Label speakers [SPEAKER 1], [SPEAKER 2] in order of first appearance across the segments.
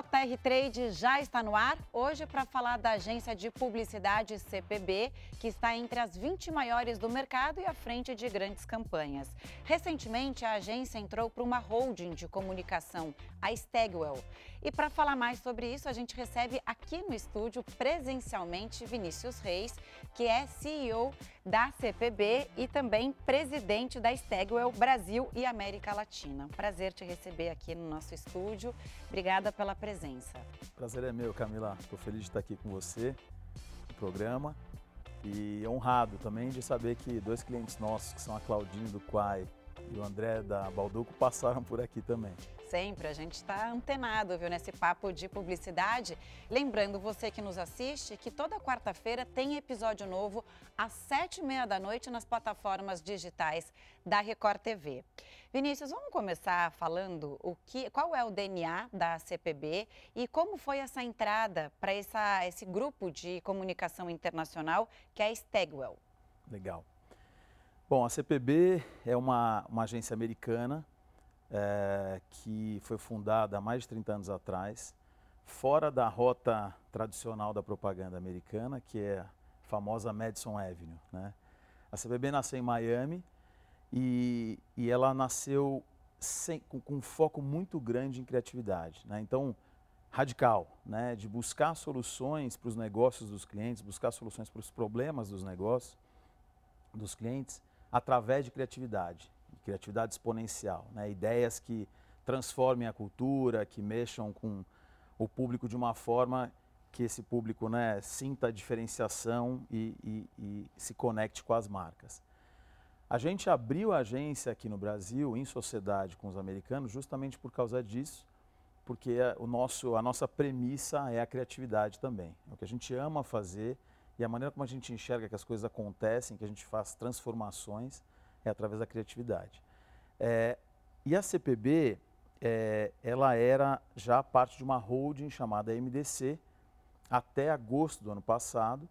[SPEAKER 1] JR Trade já está no ar, hoje para falar da agência de publicidade CPB, que está entre as 20 maiores do mercado e à frente de grandes campanhas. Recentemente, a agência entrou para uma holding de comunicação, a Stagwell. E para falar mais sobre isso, a gente recebe aqui no estúdio, presencialmente, Vinícius Reis, que é CEO da CPB e também presidente da Stagwell Brasil e América Latina. Prazer te receber aqui no nosso estúdio. Obrigada pela presença.
[SPEAKER 2] Prazer é meu, Camila. Estou feliz de estar aqui com você no programa. E honrado também de saber que dois clientes nossos, que são a Claudine do Quai e o André da Balduco, passaram por aqui também
[SPEAKER 1] sempre. A gente está antenado, viu, nesse papo de publicidade. Lembrando você que nos assiste que toda quarta-feira tem episódio novo às sete e meia da noite nas plataformas digitais da Record TV. Vinícius, vamos começar falando o que, qual é o DNA da CPB e como foi essa entrada para esse grupo de comunicação internacional que é a Stagwell.
[SPEAKER 2] Legal. Bom, a CPB é uma, uma agência americana é, que foi fundada há mais de 30 anos atrás, fora da rota tradicional da propaganda americana, que é a famosa Madison Avenue. Né? A CBB nasceu em Miami e, e ela nasceu sem, com, com, um foco muito grande em criatividade. Né? Então, radical, né? de buscar soluções para os negócios dos clientes, buscar soluções para os problemas dos negócios dos clientes através de criatividade criatividade exponencial, né? ideias que transformem a cultura, que mexam com o público de uma forma que esse público né, sinta a diferenciação e, e, e se conecte com as marcas. A gente abriu a agência aqui no Brasil, em sociedade com os americanos, justamente por causa disso, porque o nosso, a nossa premissa é a criatividade também. É o que a gente ama fazer e a maneira como a gente enxerga que as coisas acontecem, que a gente faz transformações, é através da criatividade. É, e a CPB, é, ela era já parte de uma holding chamada MDC até agosto do ano passado.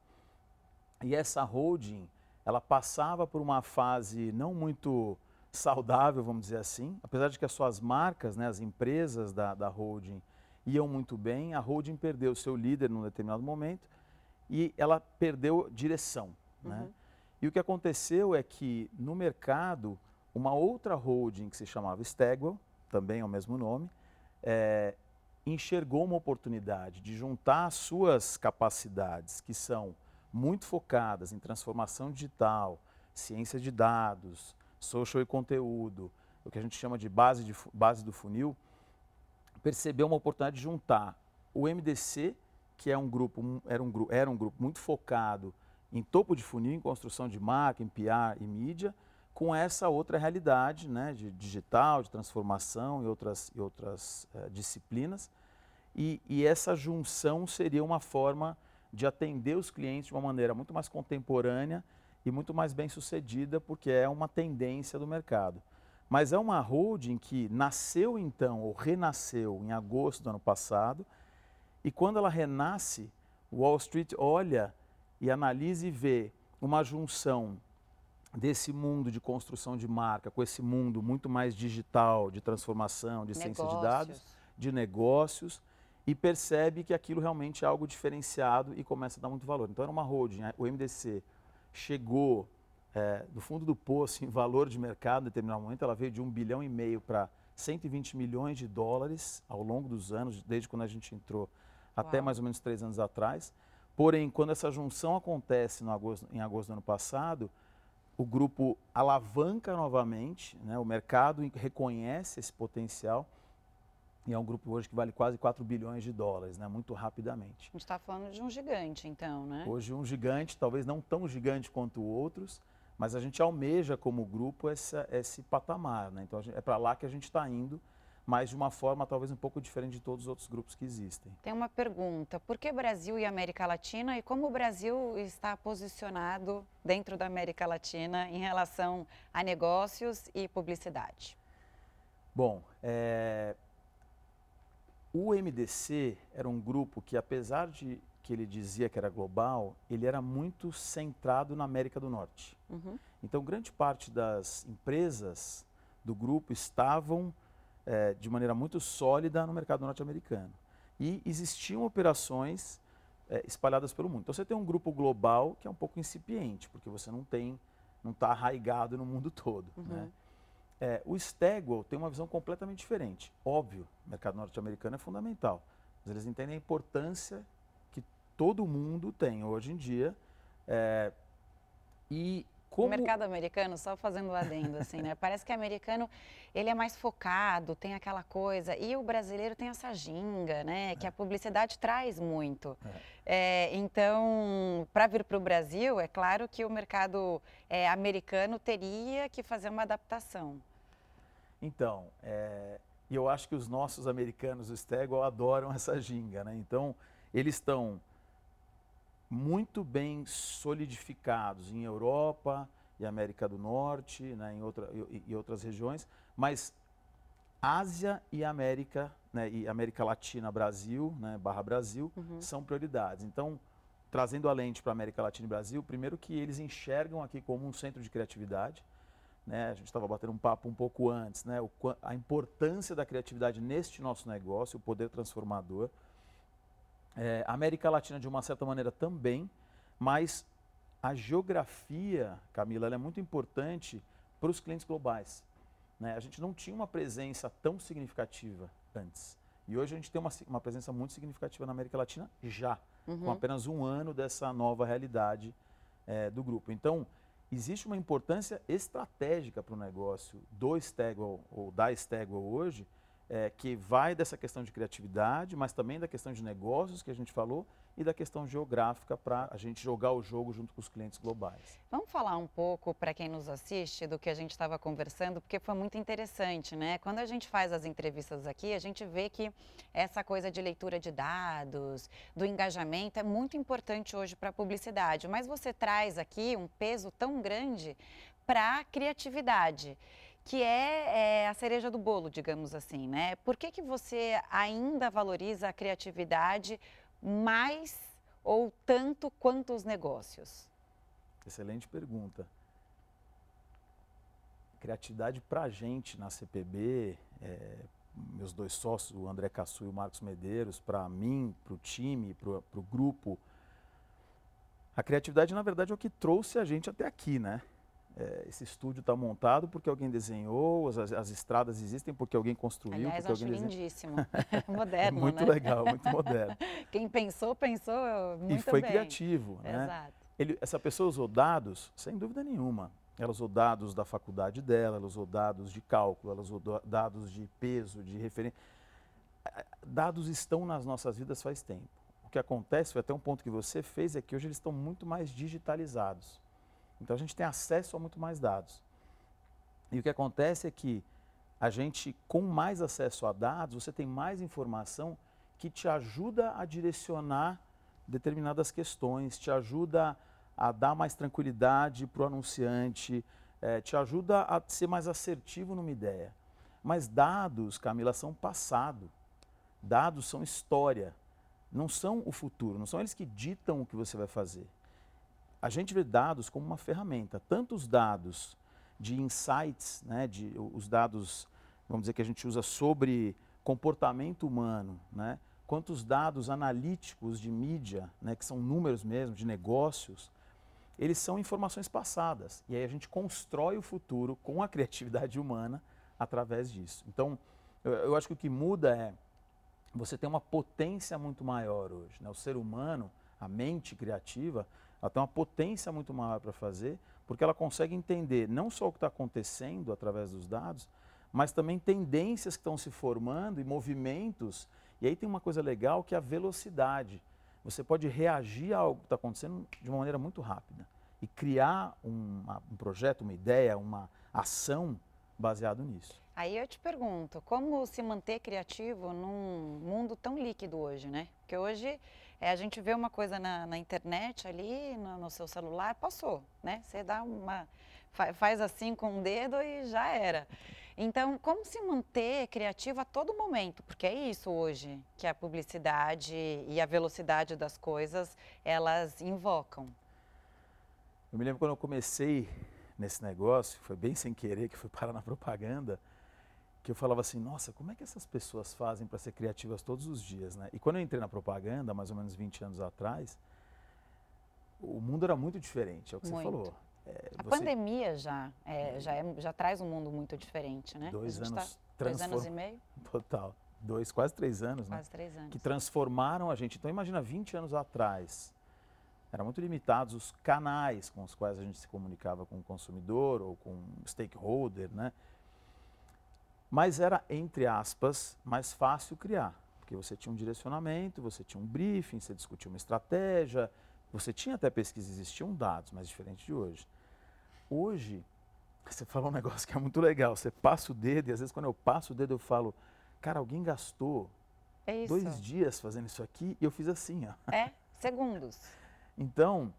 [SPEAKER 2] E essa holding, ela passava por uma fase não muito saudável, vamos dizer assim, apesar de que as suas marcas, né, as empresas da, da holding iam muito bem, a holding perdeu seu líder num determinado momento e ela perdeu direção. Né? Uhum. Né? E o que aconteceu é que no mercado, uma outra holding que se chamava Stagwell, também é o mesmo nome, é, enxergou uma oportunidade de juntar suas capacidades, que são muito focadas em transformação digital, ciência de dados, social e conteúdo, o que a gente chama de base, de, base do funil, percebeu uma oportunidade de juntar o MDC, que é um grupo, era, um, era um grupo muito focado em topo de funil, em construção de marca, em PR e mídia, com essa outra realidade né, de digital, de transformação e outras, e outras uh, disciplinas. E, e, essa junção seria uma forma de atender os clientes de uma maneira muito mais contemporânea e muito mais bem sucedida, porque é uma tendência do mercado. Mas é uma holding que nasceu então, ou renasceu em agosto do ano passado, e quando ela renasce, Wall Street olha e analisa e vê uma junção desse mundo de construção de marca com esse mundo muito mais digital, de transformação, de negócios. ciência de dados, de negócios, e percebe que aquilo realmente é algo diferenciado e começa a dar muito valor. Então era uma holding, o MDC chegou é, do fundo do poço em valor de mercado em determinado momento, ela veio de um bilhão e meio para 120 milhões de dólares ao longo dos anos, desde quando a gente entrou Uau. até mais ou menos três anos atrás. Porém, quando essa junção acontece agosto, em agosto do ano passado, o grupo alavanca novamente, né, o mercado reconhece esse potencial e é um grupo hoje que vale quase 4 bilhões de dólares, né, muito rapidamente.
[SPEAKER 1] A gente está falando de um gigante, então, né?
[SPEAKER 2] Hoje um gigante, talvez não tão gigante quanto outros, mas a gente almeja como grupo essa, esse patamar. Né? Então gente, é para lá que a gente está indo mas de uma forma talvez um pouco diferente de todos os outros grupos que existem.
[SPEAKER 1] Tem uma pergunta: por que Brasil e América Latina e como o Brasil está posicionado dentro da América Latina em relação a negócios e publicidade?
[SPEAKER 2] Bom, é... o MDC era um grupo que, apesar de que ele dizia que era global, ele era muito centrado na América do Norte. Uhum. Então, grande parte das empresas do grupo estavam é, de maneira muito sólida no mercado norte-americano. e existiam operações é, espalhadas pelo mundo. Então você tem um grupo global que é um pouco incipiente, porque você não tem, não está arraigado no mundo todo. Uhum. Né? É, o Stagwell tem uma visão completamente diferente. Óbvio, o mercado norte-americano é fundamental, mas eles entendem a importância que todo mundo tem hoje em dia. É,
[SPEAKER 1] e como... O mercado americano, só fazendo um adendo, assim, né? Parece que o americano, ele é mais focado, tem aquela coisa, e o brasileiro tem essa ginga, né? Que a publicidade traz muito. É. É, então, para vir para o Brasil, é claro que o mercado é, americano teria que fazer uma adaptação.
[SPEAKER 2] Então, é, eu acho que os nossos americanos, o Stego, adoram essa ginga, né? Então, eles estão muito bem solidificados em Europa e América do Norte, né, em, outra, e, e outras regiões, mas Ásia e América, né, e América Latina, Brasil, né, barra Brasil, uhum. são prioridades. Então, trazendo a lente para América Latina e Brasil, primeiro que eles enxergam aqui como um centro de criatividade. Né, a gente estava batendo um papo um pouco antes, né, o, a importância da criatividade neste nosso negócio, o poder transformador. É, América Latina, de uma certa maneira, também, mas a geografia, Camila, é muito importante para os clientes globais. Né? A gente não tinha uma presença tão significativa antes. E hoje a gente tem uma, uma presença muito significativa na América Latina já, uhum. com apenas um ano dessa nova realidade é, do grupo. Então, existe uma importância estratégica para o negócio do Stagwell ou da Stagwell hoje, é, que vai dessa questão de criatividade, mas também da questão de negócios que a gente falou e da questão geográfica para a gente jogar o jogo junto com os clientes globais.
[SPEAKER 1] Vamos falar um pouco para quem nos assiste do que a gente estava conversando, porque foi muito interessante, né? Quando a gente faz as entrevistas aqui, a gente vê que essa coisa de leitura de dados, do engajamento é muito importante hoje para a publicidade, mas você traz aqui um peso tão grande para a criatividade que é, é, a cereja do bolo, digamos assim, né? Por que, que você ainda valoriza a criatividade mais ou tanto quanto os negócios?
[SPEAKER 2] Excelente pergunta. Criatividade para a gente na CPB, é, meus dois sócios, o André Cassu e o Marcos Medeiros, para mim, para o time, para o grupo, a criatividade, na verdade, é o que trouxe a gente até aqui, né? É, esse estúdio está montado porque alguém desenhou, as, as, estradas existem porque alguém construiu.
[SPEAKER 1] Aliás,
[SPEAKER 2] porque
[SPEAKER 1] acho
[SPEAKER 2] alguém
[SPEAKER 1] lindíssimo, moderno,
[SPEAKER 2] é muito
[SPEAKER 1] né?
[SPEAKER 2] legal, muito moderno.
[SPEAKER 1] Quem pensou, pensou muito
[SPEAKER 2] E foi
[SPEAKER 1] bem.
[SPEAKER 2] criativo, né?
[SPEAKER 1] Exato.
[SPEAKER 2] Ele, essa pessoa usou dados, sem dúvida nenhuma. Ela usou dados da faculdade dela, ela usou dados de cálculo, ela usou dados de peso, de referência. Dados estão nas nossas vidas faz tempo. O que acontece, foi até um ponto que você fez, é que hoje eles estão muito mais digitalizados. Então a gente tem acesso a muito mais dados. E o que acontece é que a gente, com mais acesso a dados, você tem mais informação que te ajuda a direcionar determinadas questões, te ajuda a dar mais tranquilidade para o anunciante, é, te ajuda a ser mais assertivo numa ideia. Mas dados, Camila, são passado. Dados são história, não são o futuro, não são eles que ditam o que você vai fazer a gente vê dados como uma ferramenta, tanto os dados de insights, né, de, os dados, vamos dizer, que a gente usa sobre comportamento humano, né, quanto os dados analíticos de mídia, né, que são números mesmo, de negócios, eles são informações passadas. E aí a gente constrói o futuro com a criatividade humana através disso. Então, eu, eu acho que o que muda é você tem uma potência muito maior hoje. Né? O ser humano, a mente criativa, ela tem uma potência muito maior para fazer, porque ela consegue entender não só o que está acontecendo através dos dados, mas também tendências que estão se formando e movimentos. E aí tem uma coisa legal que é a velocidade. Você pode reagir a algo que está acontecendo de uma maneira muito rápida e criar um, um projeto, uma ideia, uma ação baseado nisso.
[SPEAKER 1] Aí eu te pergunto, como se manter criativo num mundo tão líquido hoje, né? Porque hoje é, a gente vê uma coisa na, na internet ali, no, no, seu celular, passou, né? Você dá uma. faz assim com o dedo e já era. Então, como se manter criativo a todo momento? Porque é isso hoje que a publicidade e a velocidade das coisas, elas invocam.
[SPEAKER 2] Eu me lembro quando eu comecei nesse negócio, foi bem sem querer que fui parar na propaganda, que eu falava assim, nossa, como é que essas pessoas fazem para ser criativas todos os dias, né? E quando eu entrei na propaganda, mais ou menos 20 anos atrás, o mundo era muito diferente, é o que
[SPEAKER 1] muito.
[SPEAKER 2] você falou.
[SPEAKER 1] É, a você... pandemia já, é, já, é, já traz um mundo muito diferente, né?
[SPEAKER 2] Dois anos, tá,
[SPEAKER 1] transform... dois anos e meio?
[SPEAKER 2] Total. Dois, quase três anos,
[SPEAKER 1] quase
[SPEAKER 2] né?
[SPEAKER 1] Quase três anos.
[SPEAKER 2] Que transformaram a gente. Então imagina 20 anos atrás, eram muito limitados os canais com os quais a gente se comunicava com o consumidor ou com o stakeholder, né? Mas era, entre aspas, mais fácil criar, porque você tinha um direcionamento, você tinha um briefing, você discutia uma estratégia, você tinha até pesquisa, existiam dados, mas diferente de hoje. Hoje, você falou um negócio que é muito legal, você passa o dedo, e às vezes quando eu passo o dedo eu falo, cara, alguém gastou
[SPEAKER 1] é
[SPEAKER 2] dois dias fazendo isso aqui e eu fiz assim, ó.
[SPEAKER 1] É, segundos.
[SPEAKER 2] Então,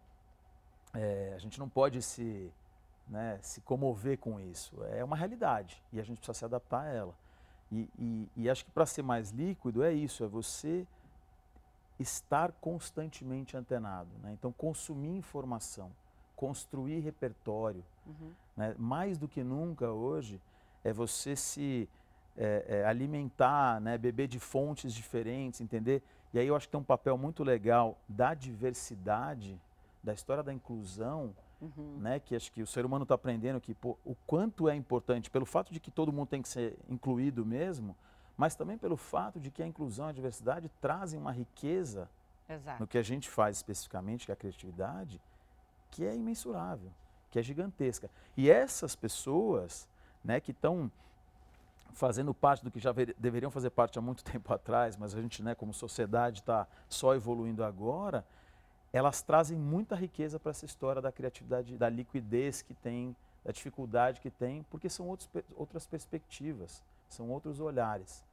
[SPEAKER 2] é, a gente não pode se, né, se comover com isso. É uma realidade e a gente precisa se adaptar a ela. E, e, e acho que para ser mais líquido é isso, é você estar constantemente antenado. Né? Então, consumir informação, construir repertório. Uhum. Né? Mais do que nunca hoje, é você se é, é, alimentar, né? beber de fontes diferentes, entender e aí eu acho que tem um papel muito legal da diversidade, da história da inclusão, uhum. né? Que acho que o ser humano está aprendendo que pô, o quanto é importante, pelo fato de que todo mundo tem que ser incluído mesmo, mas também pelo fato de que a inclusão e a diversidade trazem uma riqueza
[SPEAKER 1] Exato.
[SPEAKER 2] no que a gente faz especificamente, que é a criatividade, que é imensurável, que é gigantesca. E essas pessoas, né, que estão fazendo parte do que já deveriam fazer parte há muito tempo atrás, mas a gente, né, como sociedade, está só evoluindo agora, elas trazem muita riqueza para essa história da criatividade, da liquidez que tem, da dificuldade que tem, porque são outros, outras perspectivas, são outros olhares.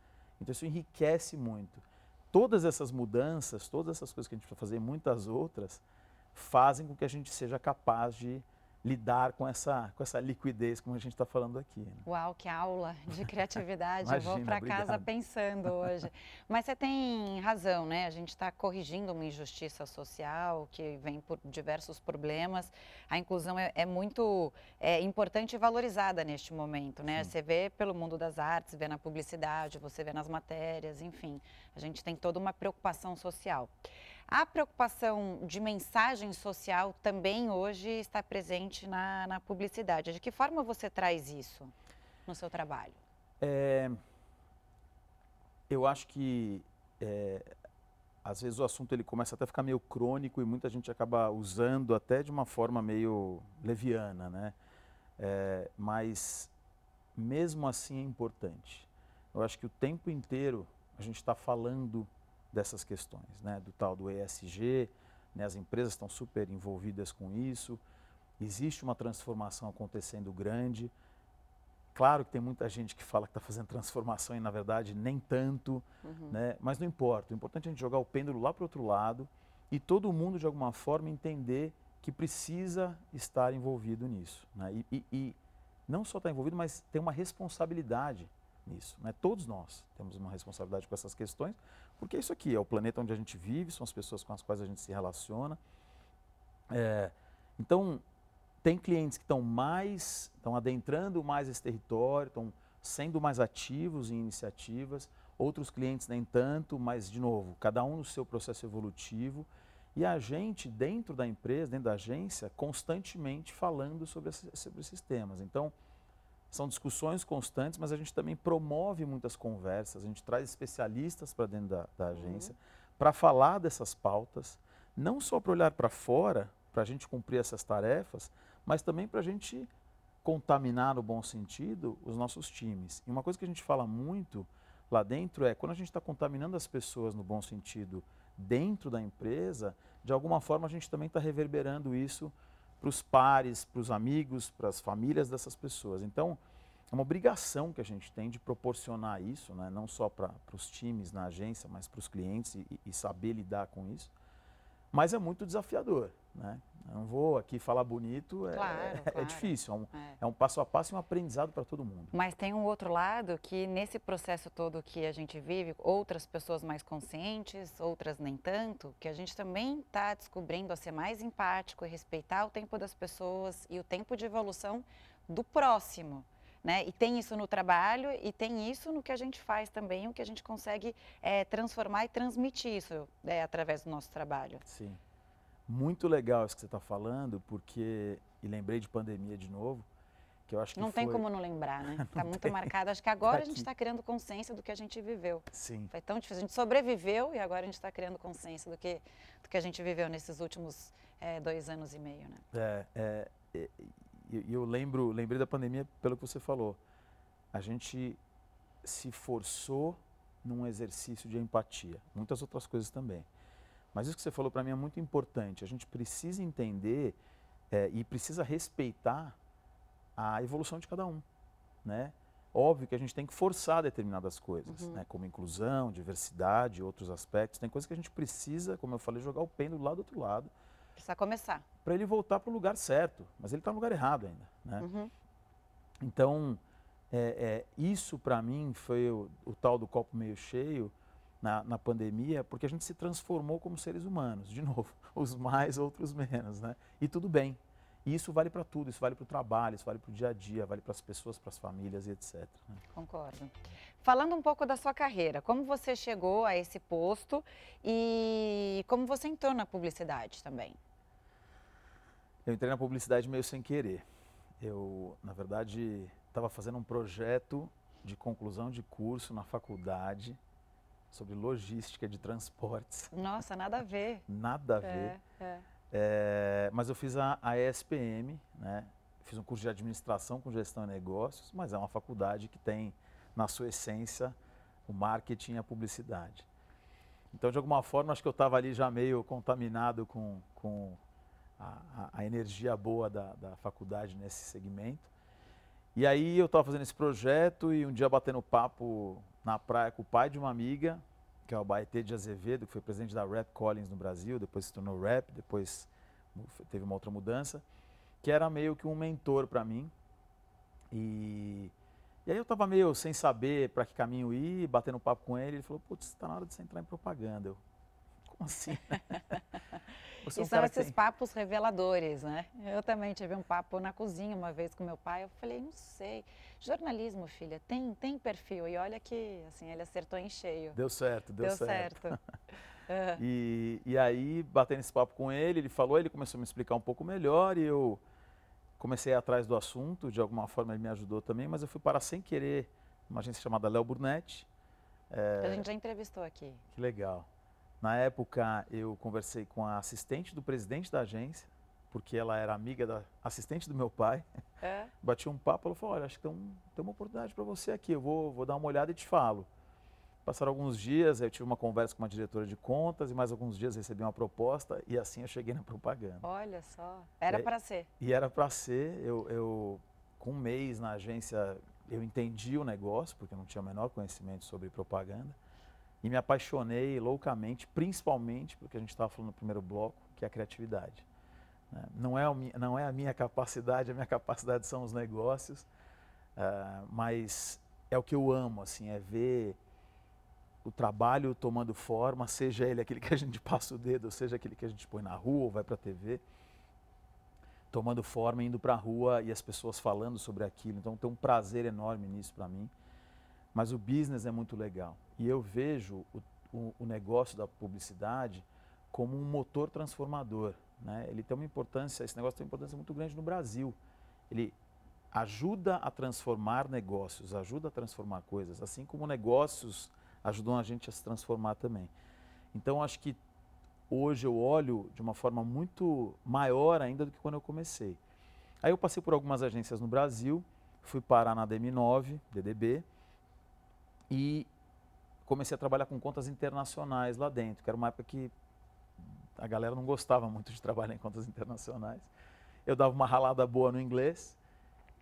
[SPEAKER 2] Então isso enriquece muito. Todas essas mudanças, todas essas coisas que a gente precisa fazer, muitas outras, fazem com que a gente seja capaz de lidar com essa, com essa liquidez, como a gente está falando aqui. Né?
[SPEAKER 1] Uau, que aula de criatividade. Imagina, Eu vou para casa pensando hoje. Mas você tem razão, né? A gente está corrigindo uma injustiça social que vem por diversos problemas. A inclusão é, é muito é, importante e valorizada neste momento, né? Sim. Você vê pelo mundo das artes, vê na publicidade, você vê nas matérias, enfim. A gente tem toda uma preocupação social. A preocupação de mensagem social também hoje está presente na, na publicidade. De que forma você traz isso no seu trabalho?
[SPEAKER 2] É, eu acho que é, às vezes o assunto ele começa até a ficar meio crônico e muita gente acaba usando até de uma forma meio leviana, né? É, mas mesmo assim é importante. Eu acho que o tempo inteiro a gente está falando dessas questões, né? do tal do ESG, né? as empresas estão super envolvidas com isso, existe uma transformação acontecendo grande. Claro que tem muita gente que fala que está fazendo transformação e na verdade nem tanto, uhum. né? mas não importa. O importante é a gente jogar o pêndulo lá para o outro lado e todo mundo de alguma forma entender que precisa estar envolvido nisso. Né? E, e, e não só estar tá envolvido, mas tem uma responsabilidade nisso. Né? Todos nós temos uma responsabilidade com essas questões, porque é isso aqui é o planeta onde a gente vive, são as pessoas com as quais a gente se relaciona. É, então, tem clientes que estão mais, estão adentrando mais esse território, estão sendo mais ativos em iniciativas, outros clientes nem tanto, mas, de novo, cada um no seu processo evolutivo. E a gente, dentro da empresa, dentro da agência, constantemente falando sobre, sobre esses temas. Então, são discussões constantes, mas a gente também promove muitas conversas, a gente traz especialistas para dentro da, da agência uhum. para falar dessas pautas, não só para olhar para fora, para a gente cumprir essas tarefas, mas também para a gente contaminar no bom sentido os nossos times. E uma coisa que a gente fala muito lá dentro é quando a gente está contaminando as pessoas no bom sentido dentro da empresa, de alguma forma a gente também está reverberando isso para os pares, para os amigos, para as famílias dessas pessoas. Então, é uma obrigação que a gente tem de proporcionar isso, né? não só para os times na agência, mas para os clientes e, e, saber lidar com isso. Mas é muito desafiador. Né? Eu não vou aqui falar bonito, é,
[SPEAKER 1] claro,
[SPEAKER 2] é,
[SPEAKER 1] claro.
[SPEAKER 2] é difícil, é um, é. é um, passo a passo e um aprendizado para todo mundo.
[SPEAKER 1] Mas tem um outro lado que nesse processo todo que a gente vive, outras pessoas mais conscientes, outras nem tanto, que a gente também está descobrindo a ser mais empático e respeitar o tempo das pessoas e o tempo de evolução do próximo. né? E tem isso no trabalho e tem isso no que a gente faz também, o que a gente consegue é, transformar e transmitir isso é, através do nosso trabalho.
[SPEAKER 2] Sim. Muito legal isso que você está falando, porque, e lembrei de pandemia de novo, que eu acho que
[SPEAKER 1] Não
[SPEAKER 2] foi...
[SPEAKER 1] tem como não lembrar, né? Está muito tem. marcado. Acho que agora tá a gente está criando consciência do que a gente viveu.
[SPEAKER 2] Sim.
[SPEAKER 1] Foi tão difícil. A gente sobreviveu e agora a gente está criando consciência do que, do que a gente viveu nesses últimos é, dois anos e meio, né?
[SPEAKER 2] É, é, é e eu lembro, lembrei da pandemia pelo que você falou. A gente se forçou num exercício de empatia, muitas outras coisas também. Mas isso que você falou para mim é muito importante. A gente precisa entender é, e precisa respeitar a evolução de cada um, né? Óbvio que a gente tem que forçar determinadas coisas, uhum. né? como inclusão, diversidade, outros aspectos. Tem coisas que a gente precisa, como eu falei, jogar o pêndulo lá do outro lado
[SPEAKER 1] Precisa começar.
[SPEAKER 2] Para ele voltar para o lugar certo, mas ele está no lugar errado ainda. Né? Uhum. Então, é, é, isso para mim foi o, o, tal do copo meio cheio na, na, pandemia, porque a gente se transformou como seres humanos, de novo, os mais, outros menos, né? E tudo bem. E isso vale para tudo, isso vale para o trabalho, isso vale para o dia a dia, vale para as pessoas, para as famílias e etc. Né?
[SPEAKER 1] Concordo. Falando um pouco da sua carreira, como você chegou a esse posto e como você entrou na publicidade também?
[SPEAKER 2] Eu entrei na publicidade meio sem querer. Eu, na verdade, estava fazendo um projeto de conclusão de curso na faculdade sobre logística de transportes.
[SPEAKER 1] Nossa, nada a ver.
[SPEAKER 2] nada a ver. É, é. É, mas eu fiz a, a ESPM, né? fiz um curso de administração com gestão e negócios, mas é uma faculdade que tem na sua essência o marketing e a publicidade. Então, de alguma forma, acho que eu estava ali já meio contaminado com, com a, a energia boa da, da faculdade nesse segmento. E aí eu estava fazendo esse projeto e um dia batendo papo na praia com o pai de uma amiga, que é o Baetê de Azevedo, que foi presidente da Rap Collins no Brasil, depois se tornou Rap, depois teve uma outra mudança, que era meio que um mentor para mim. E, e aí eu estava meio sem saber para que caminho ir, batendo papo com ele, ele falou, putz, está na hora de você entrar em propaganda. Eu, assim?
[SPEAKER 1] E são esses tem... papos reveladores, né? Eu também tive um papo na cozinha uma vez com meu pai. Eu falei, não sei, jornalismo, filha, tem, tem perfil. E olha que, assim, ele acertou em cheio.
[SPEAKER 2] Deu certo, deu,
[SPEAKER 1] deu
[SPEAKER 2] certo.
[SPEAKER 1] certo.
[SPEAKER 2] e, e aí, batendo esse papo com ele, ele falou, ele começou a me explicar um pouco melhor e eu comecei atrás do assunto, de alguma forma ele me ajudou também, mas eu fui parar sem querer uma agência chamada Léo Burnetti.
[SPEAKER 1] É... A gente já entrevistou aqui.
[SPEAKER 2] Que legal. Na época, eu conversei com a assistente do presidente da agência, porque ela era amiga da assistente do meu pai. É. Bati um papo, ela falou, olha, acho que tem, um, tem uma oportunidade para você aqui, eu vou, vou dar uma olhada e te falo. Passaram alguns dias, eu tive uma conversa com uma diretora de contas e mais alguns dias recebi uma proposta e assim eu cheguei na propaganda.
[SPEAKER 1] Olha só, era para ser.
[SPEAKER 2] E era para ser, eu, eu, com um mês na agência, eu entendi o negócio, porque eu não tinha o menor conhecimento sobre propaganda e me apaixonei loucamente, principalmente porque a gente estava falando no primeiro bloco, que é a criatividade. Né? Não, é não é a minha capacidade, a minha capacidade são os negócios, uh, mas é o que eu amo, assim, é ver o trabalho tomando forma, seja ele aquele que a gente passa o dedo, seja aquele que a gente põe na rua ou vai para a TV, tomando forma, indo para a rua e as pessoas falando sobre aquilo. Então tem um prazer enorme nisso para mim. Mas o business é muito legal. E eu vejo o, o, o negócio da publicidade como um motor transformador. Né? Ele tem uma importância, esse negócio tem uma importância muito grande no Brasil. Ele ajuda a transformar negócios, ajuda a transformar coisas, assim como negócios ajudam a gente a se transformar também. Então, acho que hoje eu olho de uma forma muito maior ainda do que quando eu comecei. Aí eu passei por algumas agências no Brasil, fui parar na DM9, DDB, e comecei a trabalhar com contas internacionais lá dentro, que era uma época que a galera não gostava muito de trabalhar em contas internacionais. Eu dava uma ralada boa no inglês.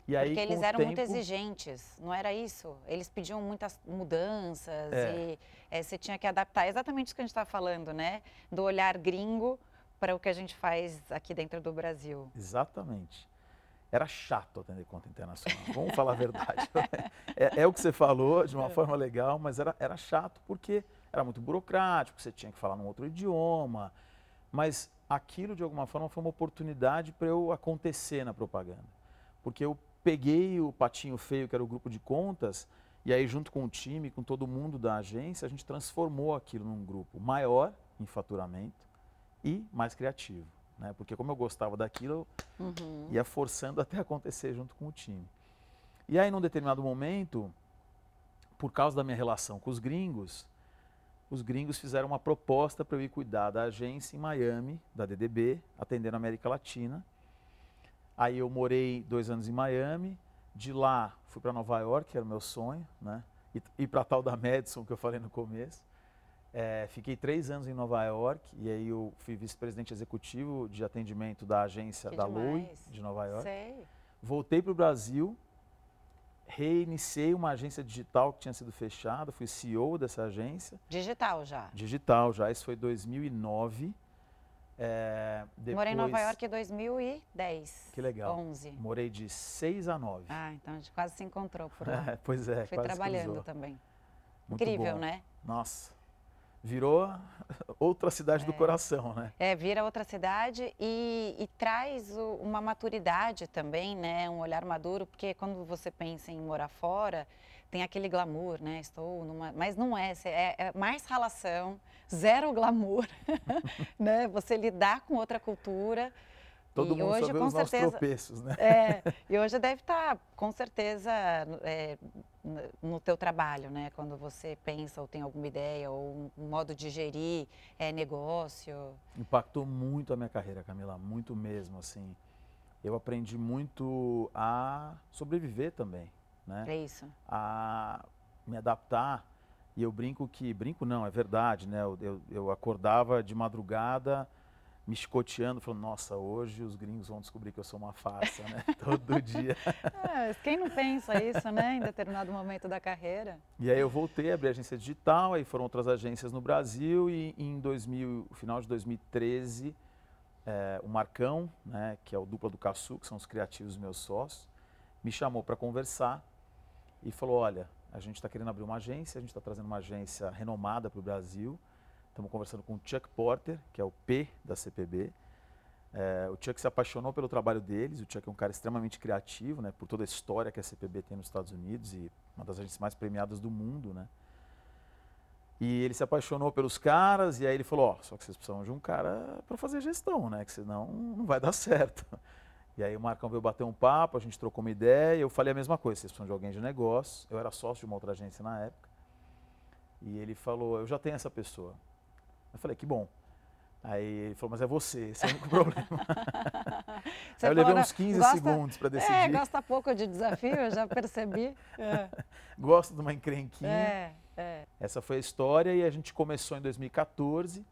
[SPEAKER 2] E aí,
[SPEAKER 1] Porque eles eram tempo... muito exigentes, não era isso? Eles pediam muitas mudanças é. e é, você tinha que adaptar exatamente isso que a gente está falando, né? Do olhar gringo para o que a gente faz aqui dentro do Brasil.
[SPEAKER 2] Exatamente era chato atender conta internacional. Vamos falar a verdade. É, é, o que você falou de uma é. forma legal, mas era, era chato porque era muito burocrático, você tinha que falar num outro idioma. Mas aquilo, de alguma forma, foi uma oportunidade para eu acontecer na propaganda. Porque eu peguei o Patinho Feio, que era o grupo de contas, e aí junto com o time, com todo mundo da agência, a gente transformou aquilo num grupo maior em faturamento e mais criativo. Né? Porque como eu gostava daquilo, eu uhum. ia forçando até acontecer junto com o time. E aí, num determinado momento, por causa da minha relação com os gringos, os gringos fizeram uma proposta para eu ir cuidar da agência em Miami, da DDB, atendendo a América Latina. Aí eu morei dois anos em Miami, de lá fui para Nova York, que era o meu sonho, né? E, e para tal da Madison, que eu falei no começo. É, fiquei três anos em Nova York e aí eu fui vice-presidente executivo de atendimento da agência
[SPEAKER 1] que
[SPEAKER 2] da
[SPEAKER 1] Lui
[SPEAKER 2] de Nova York.
[SPEAKER 1] Sei.
[SPEAKER 2] Voltei para o Brasil, reiniciei uma agência digital que tinha sido fechada, fui CEO dessa agência.
[SPEAKER 1] Digital já?
[SPEAKER 2] Digital já, isso foi 2009. É,
[SPEAKER 1] depois... Morei em Nova York em 2010.
[SPEAKER 2] Que legal.
[SPEAKER 1] 11.
[SPEAKER 2] Morei de 6 a 9.
[SPEAKER 1] Ah, então a gente quase se encontrou por lá.
[SPEAKER 2] É, pois é,
[SPEAKER 1] Fui trabalhando cruzou. também.
[SPEAKER 2] Muito
[SPEAKER 1] Incrível,
[SPEAKER 2] bom.
[SPEAKER 1] né?
[SPEAKER 2] Nossa virou outra cidade
[SPEAKER 1] é.
[SPEAKER 2] do coração, né?
[SPEAKER 1] É, vira outra cidade e, e traz o, uma maturidade também, né? Um olhar maduro, porque quando você pensa em morar fora, tem aquele glamour, né? Estou numa... Mas não é, é, é mais relação, zero glamour, né? Você lidar com outra cultura
[SPEAKER 2] Todo e mundo hoje, com certeza, tropeços, né?
[SPEAKER 1] É, e hoje deve estar, tá, com certeza, é, no teu trabalho, né? Quando você pensa ou tem alguma ideia ou um modo de gerir é, negócio.
[SPEAKER 2] Impactou muito a minha carreira, Camila, muito mesmo, assim. Eu aprendi muito a sobreviver também, né?
[SPEAKER 1] É isso.
[SPEAKER 2] A me adaptar. E eu brinco que, brinco não, é verdade, né? Eu, eu, eu acordava de madrugada me chicoteando, falando, nossa, hoje os gringos vão descobrir que eu sou uma farsa, né? Todo dia.
[SPEAKER 1] É, quem não pensa isso, né, em determinado momento da carreira?
[SPEAKER 2] E aí eu voltei, abri a agência digital, aí foram outras agências no Brasil e em 2000, final de 2013, é, o Marcão, né, que é o dupla do Caçu, que são os criativos meus sócios, me chamou para conversar e falou, olha, a gente está querendo abrir uma agência, a gente está trazendo uma agência renomada para o Brasil, Estamos conversando com o Chuck Porter, que é o P da CPB. É, o Chuck se apaixonou pelo trabalho deles. O Chuck é um cara extremamente criativo, né, por toda a história que a CPB tem nos Estados Unidos e uma das agências mais premiadas do mundo, né. E ele se apaixonou pelos caras e aí ele falou, oh, só que vocês precisam de um cara para fazer gestão, né, que senão não vai dar certo. E aí o Marcão veio bater um papo, a gente trocou uma ideia, eu falei a mesma coisa, vocês precisam de alguém de negócio. Eu era sócio de uma outra agência na época. E ele falou, eu já tenho essa pessoa. Eu falei, que bom. Aí ele falou, mas é você, esse é o único problema. Aí eu levei uns 15 gosta, segundos para decidir.
[SPEAKER 1] É, gosta pouco de desafio, eu já percebi. É.
[SPEAKER 2] Gosto de uma encrenquinha.
[SPEAKER 1] É, é.
[SPEAKER 2] Essa foi a história e a gente começou em 2014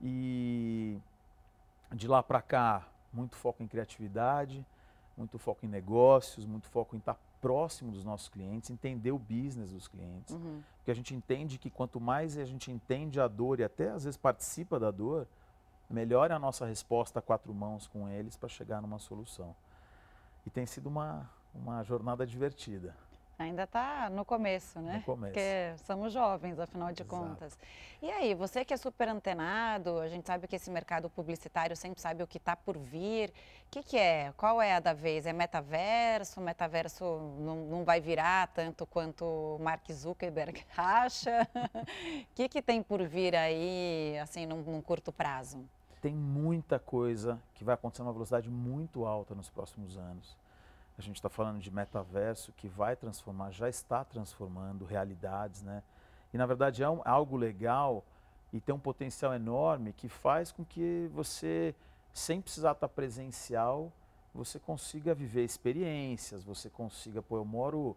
[SPEAKER 2] e de lá para cá, muito foco em criatividade, muito foco em negócios, muito foco em estar próximo dos nossos clientes, entender o business dos clientes. Uhum. Porque a gente entende que quanto mais a gente entende a dor e até às vezes participa da dor, melhor é a nossa resposta a quatro mãos com eles para chegar numa solução. E tem sido uma, uma jornada divertida.
[SPEAKER 1] Ainda está no começo, né?
[SPEAKER 2] No começo.
[SPEAKER 1] Porque somos jovens, afinal de Exato. contas. E aí, você que é super antenado, a gente sabe que esse mercado publicitário sempre sabe o que está por vir. O que, que é? Qual é a da vez? É metaverso? Metaverso não, não vai virar tanto quanto Mark Zuckerberg acha? O que, que tem por vir aí, assim, num, num curto prazo?
[SPEAKER 2] Tem muita coisa que vai acontecer numa velocidade muito alta nos próximos anos. A gente está falando de metaverso que vai transformar, já está transformando realidades, né? E na verdade é um, algo legal e tem um potencial enorme que faz com que você, sem precisar estar presencial, você consiga viver experiências, você consiga, pô, eu moro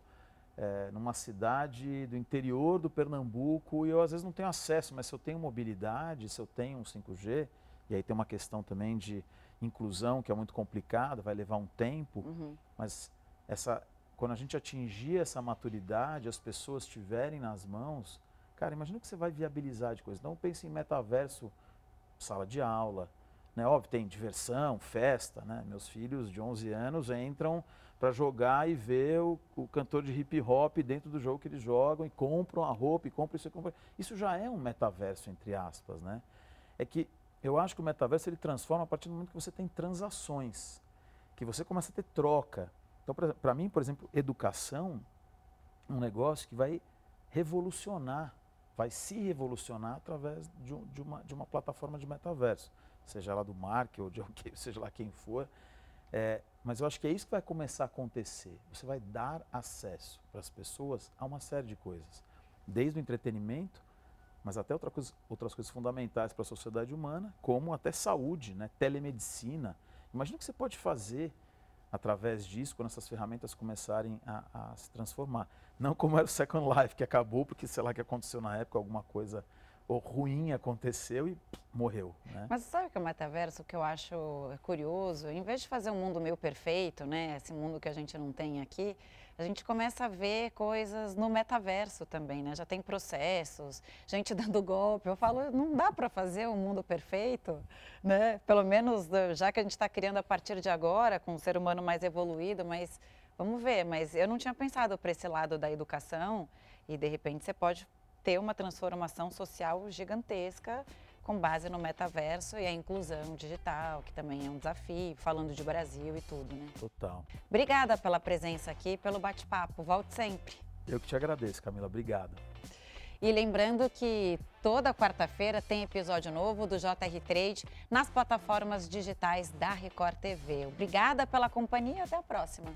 [SPEAKER 2] é, numa cidade do interior do Pernambuco e eu às vezes não tenho acesso, mas se eu tenho mobilidade, se eu tenho um 5G, e aí tem uma questão também de inclusão, que é muito complicado, vai levar um tempo, uhum. mas essa, quando a gente atingir essa maturidade, as pessoas tiverem nas mãos, cara, imagina que você vai viabilizar de coisas. Não pense em metaverso, sala de aula, né? Óbvio, tem diversão, festa, né? Meus filhos de 11 anos entram para jogar e ver o, o, cantor de hip hop dentro do jogo que eles jogam e compram a roupa e compram isso e compram. Isso já é um metaverso, entre aspas, né? É que eu acho que o metaverso ele transforma a partir do momento que você tem transações, que você começa a ter troca. Então, para mim, por exemplo, educação, um negócio que vai revolucionar, vai se revolucionar através de, de, uma, de uma plataforma de metaverso, seja ela do Mark ou de alguém, seja lá quem for. É, mas eu acho que é isso que vai começar a acontecer. Você vai dar acesso para as pessoas a uma série de coisas, desde o entretenimento, mas até outra coisa, outras coisas fundamentais para a sociedade humana, como até saúde, né? telemedicina. Imagina o que você pode fazer através disso, quando essas ferramentas começarem a, a, se transformar. Não como era o Second Life, que acabou porque, sei lá, que aconteceu na época, alguma coisa ruim aconteceu e pff, morreu. Né?
[SPEAKER 1] Mas sabe que é o metaverso que eu acho curioso? Em vez de fazer um mundo meio perfeito, né, esse mundo que a gente não tem aqui, a gente começa a ver coisas no metaverso também, né? Já tem processos, gente dando golpe. Eu falo, não dá para fazer um mundo perfeito, né? Pelo menos já que a gente está criando a partir de agora, com um ser humano mais evoluído, mas vamos ver. Mas eu não tinha pensado para esse lado da educação e de repente você pode ter uma transformação social gigantesca com base no metaverso e a inclusão digital, que também é um desafio, falando de Brasil e tudo, né?
[SPEAKER 2] Total.
[SPEAKER 1] Obrigada pela presença aqui, pelo bate-papo. Volte sempre.
[SPEAKER 2] Eu que te agradeço, Camila. Obrigado.
[SPEAKER 1] E lembrando que toda quarta-feira tem episódio novo do JR Trade nas plataformas digitais da Record TV. Obrigada pela companhia e até a próxima.